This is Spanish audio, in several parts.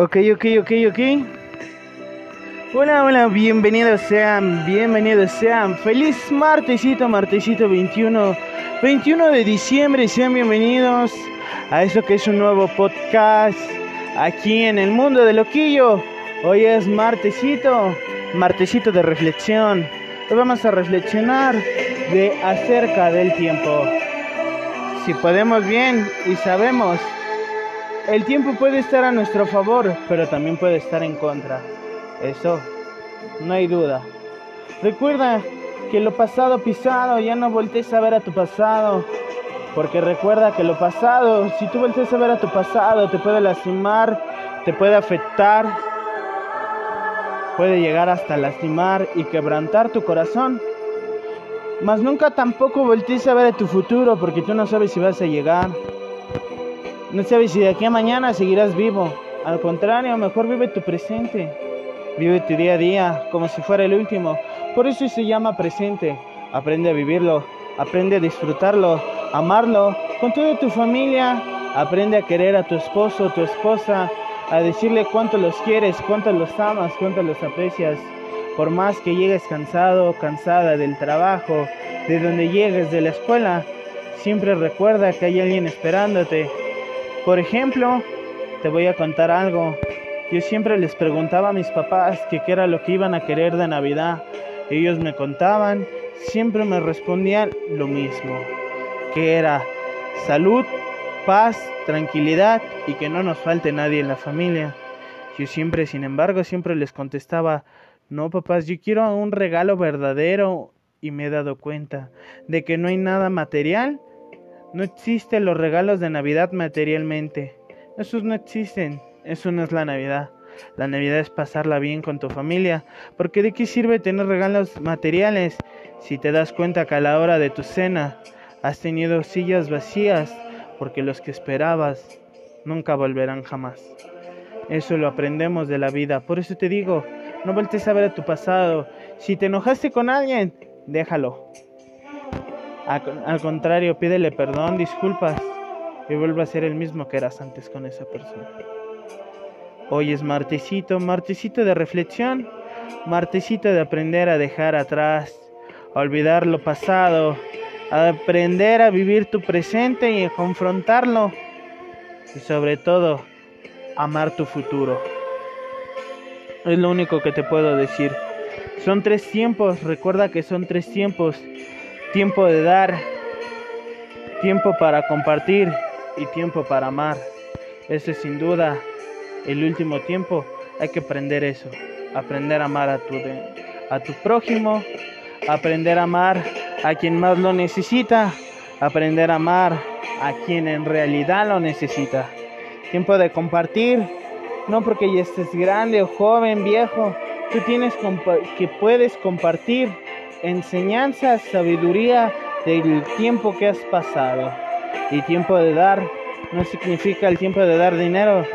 Ok, ok, ok, ok. Hola, hola, bienvenidos sean, bienvenidos sean. Feliz martesito, martesito 21, 21 de diciembre. Sean bienvenidos a eso que es un nuevo podcast aquí en el mundo de Loquillo. Hoy es martesito, martesito de reflexión. Hoy vamos a reflexionar de acerca del tiempo. Si podemos bien y sabemos el tiempo puede estar a nuestro favor, pero también puede estar en contra. Eso, no hay duda. Recuerda que lo pasado pisado, ya no voltees a ver a tu pasado. Porque recuerda que lo pasado, si tú voltees a ver a tu pasado, te puede lastimar, te puede afectar, puede llegar hasta lastimar y quebrantar tu corazón. Mas nunca tampoco voltees a ver a tu futuro porque tú no sabes si vas a llegar. No sabes si de aquí a mañana seguirás vivo. Al contrario, mejor vive tu presente. Vive tu día a día como si fuera el último. Por eso se llama presente. Aprende a vivirlo, aprende a disfrutarlo, amarlo con toda tu familia. Aprende a querer a tu esposo, o tu esposa, a decirle cuánto los quieres, cuánto los amas, cuánto los aprecias. Por más que llegues cansado, cansada del trabajo, de donde llegues de la escuela, siempre recuerda que hay alguien esperándote por ejemplo, te voy a contar algo. Yo siempre les preguntaba a mis papás qué era lo que iban a querer de Navidad. Ellos me contaban, siempre me respondían lo mismo, que era salud, paz, tranquilidad y que no nos falte nadie en la familia. Yo siempre, sin embargo, siempre les contestaba, no papás, yo quiero un regalo verdadero y me he dado cuenta de que no hay nada material no existen los regalos de Navidad materialmente. Esos no existen. Eso no es la Navidad. La Navidad es pasarla bien con tu familia. Porque de qué sirve tener regalos materiales si te das cuenta que a la hora de tu cena has tenido sillas vacías porque los que esperabas nunca volverán jamás. Eso lo aprendemos de la vida. Por eso te digo, no vueltes a ver a tu pasado. Si te enojaste con alguien, déjalo. Al contrario, pídele perdón, disculpas y vuelve a ser el mismo que eras antes con esa persona. Hoy es martesito, martesito de reflexión, martesito de aprender a dejar atrás, a olvidar lo pasado, a aprender a vivir tu presente y a confrontarlo y sobre todo amar tu futuro. Es lo único que te puedo decir. Son tres tiempos, recuerda que son tres tiempos tiempo de dar, tiempo para compartir y tiempo para amar. Ese es sin duda el último tiempo. Hay que aprender eso, aprender a amar a tu, a tu prójimo, aprender a amar a quien más lo necesita, aprender a amar a quien en realidad lo necesita. Tiempo de compartir, no porque ya estés grande o joven, viejo, tú tienes que puedes compartir enseñanza, sabiduría del tiempo que has pasado. Y tiempo de dar no significa el tiempo de dar dinero,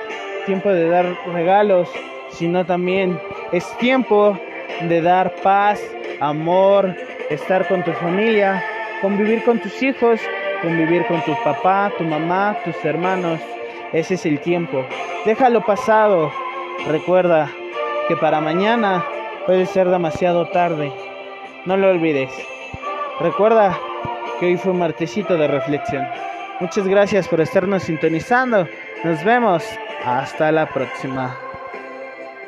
tiempo de dar regalos, sino también es tiempo de dar paz, amor, estar con tu familia, convivir con tus hijos, convivir con tu papá, tu mamá, tus hermanos. Ese es el tiempo. Déjalo pasado. Recuerda que para mañana puede ser demasiado tarde. No lo olvides. Recuerda que hoy fue un martesito de reflexión. Muchas gracias por estarnos sintonizando. Nos vemos. Hasta la próxima.